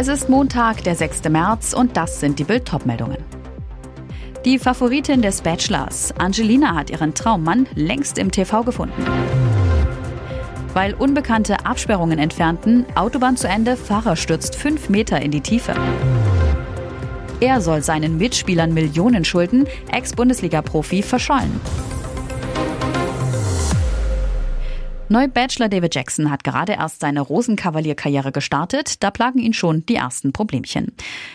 Es ist Montag, der 6. März und das sind die Bild meldungen Die Favoritin des Bachelors, Angelina, hat ihren Traummann längst im TV gefunden. Weil Unbekannte Absperrungen entfernten, Autobahn zu Ende, Fahrer stürzt fünf Meter in die Tiefe. Er soll seinen Mitspielern Millionen schulden, Ex-Bundesliga-Profi verschollen. Neu-Bachelor David Jackson hat gerade erst seine Rosenkavalier-Karriere gestartet, da plagen ihn schon die ersten Problemchen.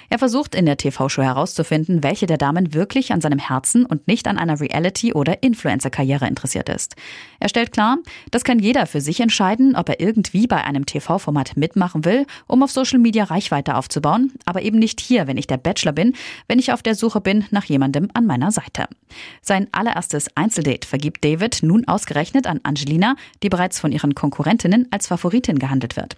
Er versucht in der TV-Show herauszufinden, welche der Damen wirklich an seinem Herzen und nicht an einer Reality- oder Influencer-Karriere interessiert ist. Er stellt klar, das kann jeder für sich entscheiden, ob er irgendwie bei einem TV-Format mitmachen will, um auf Social Media Reichweite aufzubauen, aber eben nicht hier, wenn ich der Bachelor bin, wenn ich auf der Suche bin nach jemandem an meiner Seite. Sein allererstes Einzeldate vergibt David nun ausgerechnet an Angelina, die bereits bereits von ihren Konkurrentinnen als Favoritin gehandelt wird.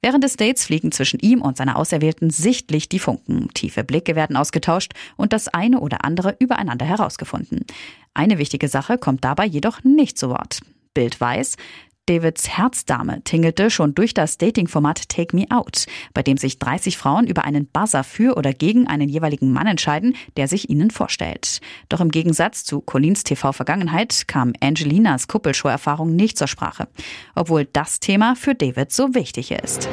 Während des Dates fliegen zwischen ihm und seiner Auserwählten sichtlich die Funken. Tiefe Blicke werden ausgetauscht und das eine oder andere übereinander herausgefunden. Eine wichtige Sache kommt dabei jedoch nicht zu Wort. Bild weiß, Davids Herzdame tingelte schon durch das Dating-Format Take Me Out, bei dem sich 30 Frauen über einen Buzzer für oder gegen einen jeweiligen Mann entscheiden, der sich ihnen vorstellt. Doch im Gegensatz zu Collins TV-Vergangenheit kam Angelinas Kuppelshow-Erfahrung nicht zur Sprache, obwohl das Thema für David so wichtig ist.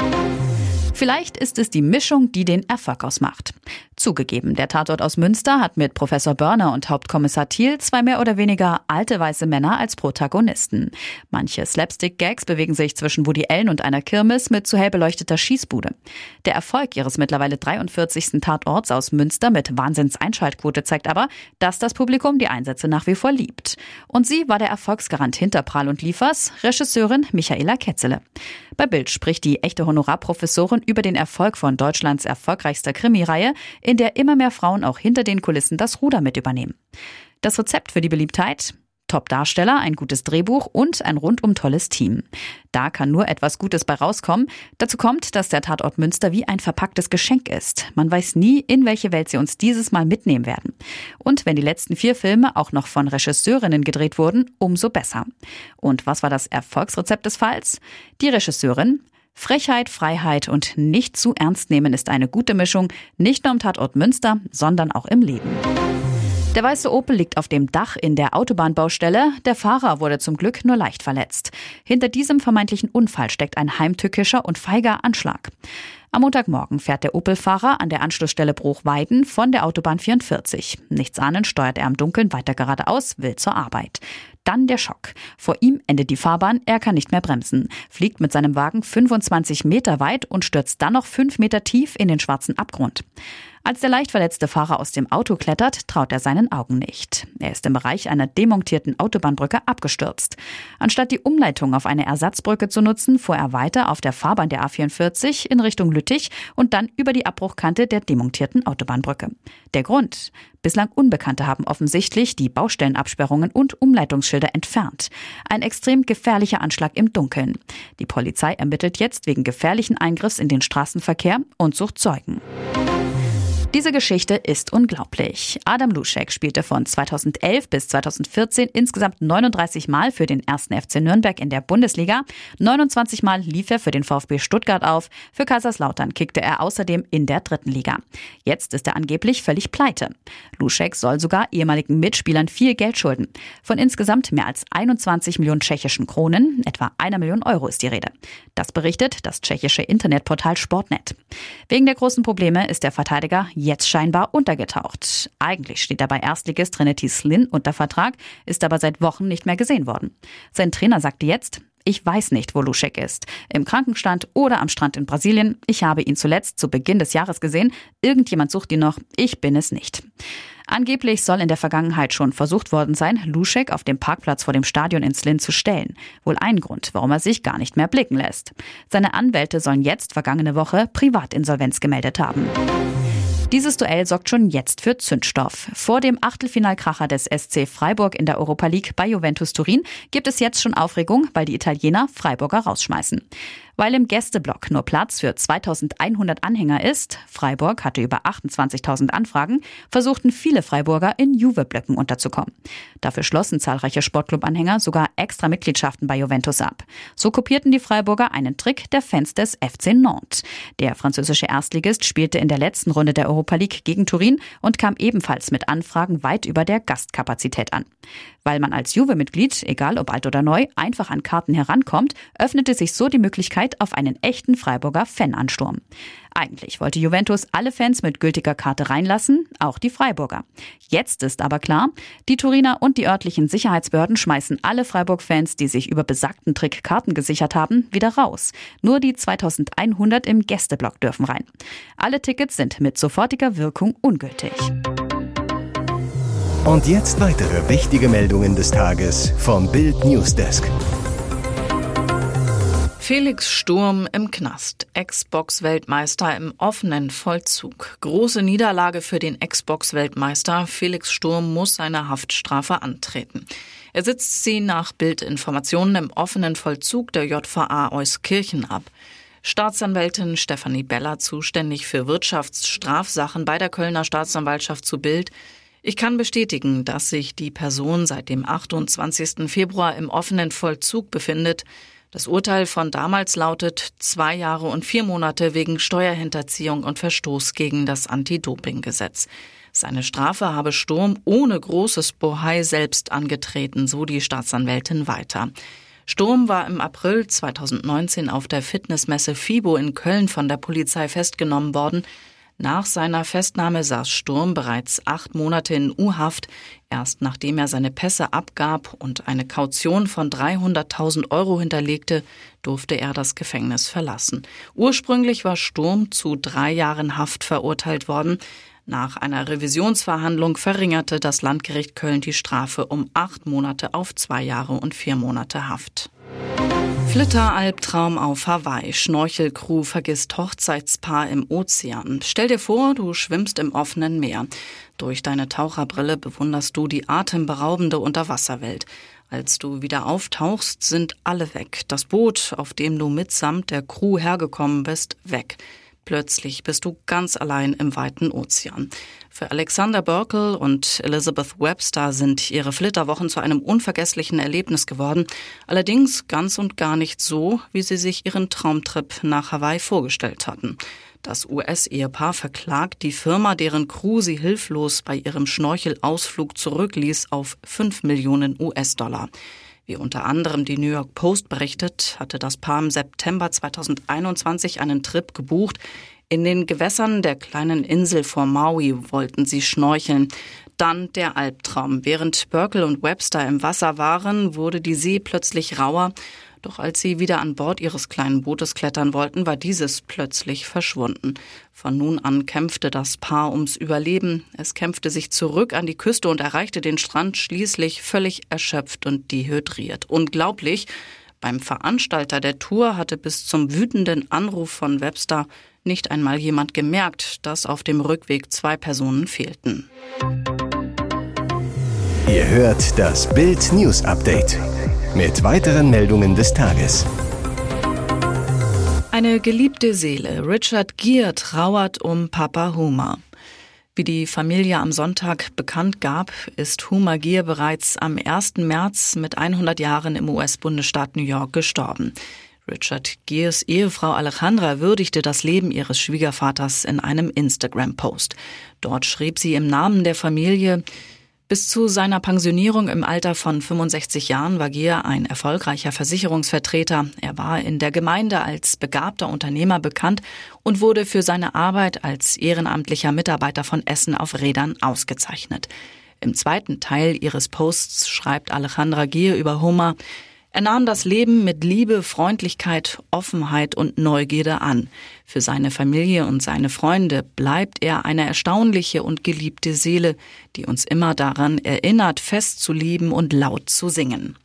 Vielleicht ist es die Mischung, die den Erfolg ausmacht. Zugegeben, der Tatort aus Münster hat mit Professor Börner und Hauptkommissar Thiel zwei mehr oder weniger alte weiße Männer als Protagonisten. Manche Slapstick-Gags bewegen sich zwischen Woody Allen und einer Kirmes mit zu hell beleuchteter Schießbude. Der Erfolg ihres mittlerweile 43. Tatorts aus Münster mit Wahnsinns-Einschaltquote zeigt aber, dass das Publikum die Einsätze nach wie vor liebt. Und sie war der Erfolgsgarant hinter Prahl und Liefers, Regisseurin Michaela Ketzele. Bei Bild spricht die echte Honorarprofessorin über den Erfolg von Deutschlands erfolgreichster Krimireihe, in der immer mehr Frauen auch hinter den Kulissen das Ruder mit übernehmen. Das Rezept für die Beliebtheit? Top-Darsteller, ein gutes Drehbuch und ein rundum tolles Team. Da kann nur etwas Gutes bei rauskommen. Dazu kommt, dass der Tatort Münster wie ein verpacktes Geschenk ist. Man weiß nie, in welche Welt sie uns dieses Mal mitnehmen werden. Und wenn die letzten vier Filme auch noch von Regisseurinnen gedreht wurden, umso besser. Und was war das Erfolgsrezept des Falls? Die Regisseurin Frechheit, Freiheit und nicht zu ernst nehmen ist eine gute Mischung, nicht nur am Tatort Münster, sondern auch im Leben. Der weiße Opel liegt auf dem Dach in der Autobahnbaustelle. Der Fahrer wurde zum Glück nur leicht verletzt. Hinter diesem vermeintlichen Unfall steckt ein heimtückischer und feiger Anschlag. Am Montagmorgen fährt der Opel-Fahrer an der Anschlussstelle Bruchweiden von der Autobahn 44. Nichts ahnend steuert er am Dunkeln weiter geradeaus, will zur Arbeit. Dann der Schock. Vor ihm endet die Fahrbahn, er kann nicht mehr bremsen, fliegt mit seinem Wagen 25 Meter weit und stürzt dann noch 5 Meter tief in den schwarzen Abgrund. Als der leicht verletzte Fahrer aus dem Auto klettert, traut er seinen Augen nicht. Er ist im Bereich einer demontierten Autobahnbrücke abgestürzt. Anstatt die Umleitung auf eine Ersatzbrücke zu nutzen, fuhr er weiter auf der Fahrbahn der A44 in Richtung Lüttich und dann über die Abbruchkante der demontierten Autobahnbrücke. Der Grund? Bislang Unbekannte haben offensichtlich die Baustellenabsperrungen und Umleitungsschilder entfernt. Ein extrem gefährlicher Anschlag im Dunkeln. Die Polizei ermittelt jetzt wegen gefährlichen Eingriffs in den Straßenverkehr und sucht Zeugen. Diese Geschichte ist unglaublich. Adam Luschek spielte von 2011 bis 2014 insgesamt 39 Mal für den ersten FC Nürnberg in der Bundesliga. 29 Mal lief er für den VfB Stuttgart auf. Für Kaiserslautern kickte er außerdem in der dritten Liga. Jetzt ist er angeblich völlig pleite. Luschek soll sogar ehemaligen Mitspielern viel Geld schulden. Von insgesamt mehr als 21 Millionen tschechischen Kronen, etwa einer Million Euro ist die Rede. Das berichtet das tschechische Internetportal Sportnet. Wegen der großen Probleme ist der Verteidiger jetzt scheinbar untergetaucht. Eigentlich steht er bei Erstligist Trinity Slin unter Vertrag, ist aber seit Wochen nicht mehr gesehen worden. Sein Trainer sagte jetzt, Ich weiß nicht, wo Luschek ist. Im Krankenstand oder am Strand in Brasilien. Ich habe ihn zuletzt zu Beginn des Jahres gesehen. Irgendjemand sucht ihn noch. Ich bin es nicht. Angeblich soll in der Vergangenheit schon versucht worden sein, Luschek auf dem Parkplatz vor dem Stadion in Slin zu stellen. Wohl ein Grund, warum er sich gar nicht mehr blicken lässt. Seine Anwälte sollen jetzt vergangene Woche Privatinsolvenz gemeldet haben. Dieses Duell sorgt schon jetzt für Zündstoff. Vor dem Achtelfinalkracher des SC Freiburg in der Europa League bei Juventus Turin gibt es jetzt schon Aufregung, weil die Italiener Freiburger rausschmeißen. Weil im Gästeblock nur Platz für 2100 Anhänger ist, Freiburg hatte über 28.000 Anfragen, versuchten viele Freiburger in Juve-Blöcken unterzukommen. Dafür schlossen zahlreiche Sportclub-Anhänger sogar extra Mitgliedschaften bei Juventus ab. So kopierten die Freiburger einen Trick der Fans des FC Nantes. Der französische Erstligist spielte in der letzten Runde der Europa League gegen Turin und kam ebenfalls mit Anfragen weit über der Gastkapazität an. Weil man als Juve-Mitglied, egal ob alt oder neu, einfach an Karten herankommt, öffnete sich so die Möglichkeit auf einen echten Freiburger Fanansturm. Eigentlich wollte Juventus alle Fans mit gültiger Karte reinlassen, auch die Freiburger. Jetzt ist aber klar, die Turiner und die örtlichen Sicherheitsbehörden schmeißen alle Freiburg-Fans, die sich über besagten Trick Karten gesichert haben, wieder raus. Nur die 2100 im Gästeblock dürfen rein. Alle Tickets sind mit sofortiger Wirkung ungültig. Und jetzt weitere wichtige Meldungen des Tages vom Bild Newsdesk. Felix Sturm im Knast. Xbox-Weltmeister im offenen Vollzug. Große Niederlage für den Xbox-Weltmeister. Felix Sturm muss seine Haftstrafe antreten. Er sitzt sie nach Bildinformationen im offenen Vollzug der JVA Euskirchen ab. Staatsanwältin Stefanie Beller, zuständig für Wirtschaftsstrafsachen bei der Kölner Staatsanwaltschaft zu Bild, ich kann bestätigen, dass sich die Person seit dem 28. Februar im offenen Vollzug befindet. Das Urteil von damals lautet zwei Jahre und vier Monate wegen Steuerhinterziehung und Verstoß gegen das Anti-Doping-Gesetz. Seine Strafe habe Sturm ohne großes Bohai selbst angetreten, so die Staatsanwältin weiter. Sturm war im April 2019 auf der Fitnessmesse FIBO in Köln von der Polizei festgenommen worden. Nach seiner Festnahme saß Sturm bereits acht Monate in U-Haft. Erst nachdem er seine Pässe abgab und eine Kaution von 300.000 Euro hinterlegte, durfte er das Gefängnis verlassen. Ursprünglich war Sturm zu drei Jahren Haft verurteilt worden. Nach einer Revisionsverhandlung verringerte das Landgericht Köln die Strafe um acht Monate auf zwei Jahre und vier Monate Haft. Flitteralbtraum auf Hawaii. Schnorchelcrew vergisst Hochzeitspaar im Ozean. Stell dir vor, du schwimmst im offenen Meer. Durch deine Taucherbrille bewunderst du die atemberaubende Unterwasserwelt. Als du wieder auftauchst, sind alle weg. Das Boot, auf dem du mitsamt der Crew hergekommen bist, weg. Plötzlich bist du ganz allein im weiten Ozean. Für Alexander Burkle und Elizabeth Webster sind ihre Flitterwochen zu einem unvergesslichen Erlebnis geworden. Allerdings ganz und gar nicht so, wie sie sich ihren Traumtrip nach Hawaii vorgestellt hatten. Das US-Ehepaar verklagt die Firma, deren Crew sie hilflos bei ihrem Schnorchelausflug zurückließ, auf 5 Millionen US-Dollar. Wie unter anderem die New York Post berichtet, hatte das Paar im September 2021 einen Trip gebucht. In den Gewässern der kleinen Insel vor Maui wollten sie schnorcheln. Dann der Albtraum. Während Burkle und Webster im Wasser waren, wurde die See plötzlich rauer. Doch als sie wieder an Bord ihres kleinen Bootes klettern wollten, war dieses plötzlich verschwunden. Von nun an kämpfte das Paar ums Überleben. Es kämpfte sich zurück an die Küste und erreichte den Strand schließlich völlig erschöpft und dehydriert. Unglaublich. Beim Veranstalter der Tour hatte bis zum wütenden Anruf von Webster nicht einmal jemand gemerkt, dass auf dem Rückweg zwei Personen fehlten. Ihr hört das Bild News Update mit weiteren Meldungen des Tages. Eine geliebte Seele, Richard Gere, trauert um Papa Homer. Wie die Familie am Sonntag bekannt gab, ist Homer Gere bereits am 1. März mit 100 Jahren im US-Bundesstaat New York gestorben. Richard Gears Ehefrau Alejandra würdigte das Leben ihres Schwiegervaters in einem Instagram-Post. Dort schrieb sie im Namen der Familie, bis zu seiner Pensionierung im Alter von 65 Jahren war Gier ein erfolgreicher Versicherungsvertreter. Er war in der Gemeinde als begabter Unternehmer bekannt und wurde für seine Arbeit als ehrenamtlicher Mitarbeiter von Essen auf Rädern ausgezeichnet. Im zweiten Teil ihres Posts schreibt Alejandra Gier über Homer, Er nahm das Leben mit Liebe, Freundlichkeit, Offenheit und Neugierde an. Für seine Familie und seine Freunde bleibt er eine erstaunliche und geliebte Seele, die uns immer daran erinnert, fest zu lieben und laut zu singen.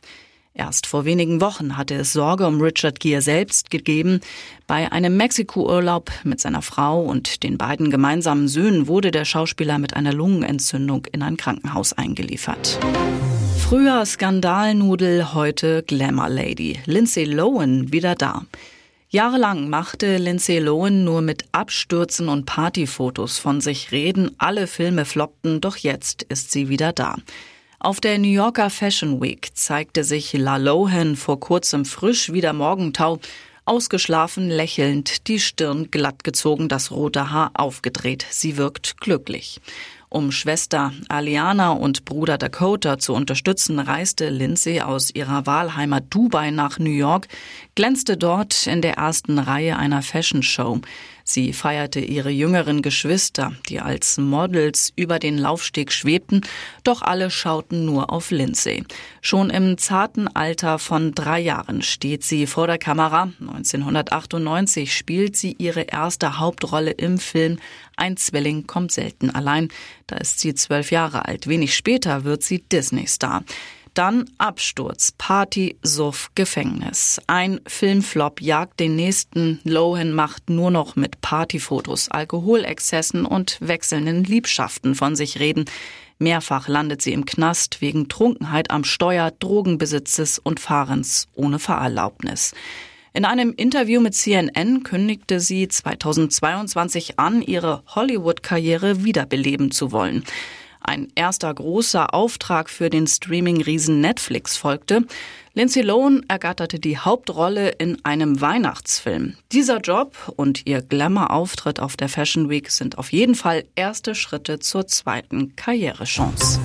Erst vor wenigen Wochen hatte es Sorge um Richard Gere selbst gegeben. Bei einem Mexiko-Urlaub mit seiner Frau und den beiden gemeinsamen Söhnen wurde der Schauspieler mit einer Lungenentzündung in ein Krankenhaus eingeliefert. Früher Skandalnudel, heute Glamour Lady. Lindsay Lohan wieder da. Jahrelang machte Lindsay Lohan nur mit Abstürzen und Partyfotos von sich reden. Alle Filme floppten, doch jetzt ist sie wieder da. Auf der New Yorker Fashion Week zeigte sich La Lohan vor kurzem frisch wie der Morgentau, ausgeschlafen, lächelnd, die Stirn glatt gezogen, das rote Haar aufgedreht. Sie wirkt glücklich. Um Schwester Aliana und Bruder Dakota zu unterstützen, reiste Lindsay aus ihrer Wahlheimat Dubai nach New York, glänzte dort in der ersten Reihe einer Fashion Show. Sie feierte ihre jüngeren Geschwister, die als Models über den Laufsteg schwebten, doch alle schauten nur auf Lindsay. Schon im zarten Alter von drei Jahren steht sie vor der Kamera. 1998 spielt sie ihre erste Hauptrolle im Film Ein Zwilling kommt selten allein. Da ist sie zwölf Jahre alt. Wenig später wird sie Disney-Star. Dann Absturz, Party, Suff, Gefängnis. Ein Filmflop jagt den nächsten. Lohan macht nur noch mit Partyfotos, Alkoholexzessen und wechselnden Liebschaften von sich reden. Mehrfach landet sie im Knast wegen Trunkenheit am Steuer, Drogenbesitzes und Fahrens ohne Fahrerlaubnis. In einem Interview mit CNN kündigte sie 2022 an, ihre Hollywood-Karriere wiederbeleben zu wollen. Ein erster großer Auftrag für den Streaming-Riesen Netflix folgte. Lindsay Lohan ergatterte die Hauptrolle in einem Weihnachtsfilm. Dieser Job und ihr Glamour-Auftritt auf der Fashion Week sind auf jeden Fall erste Schritte zur zweiten Karrierechance.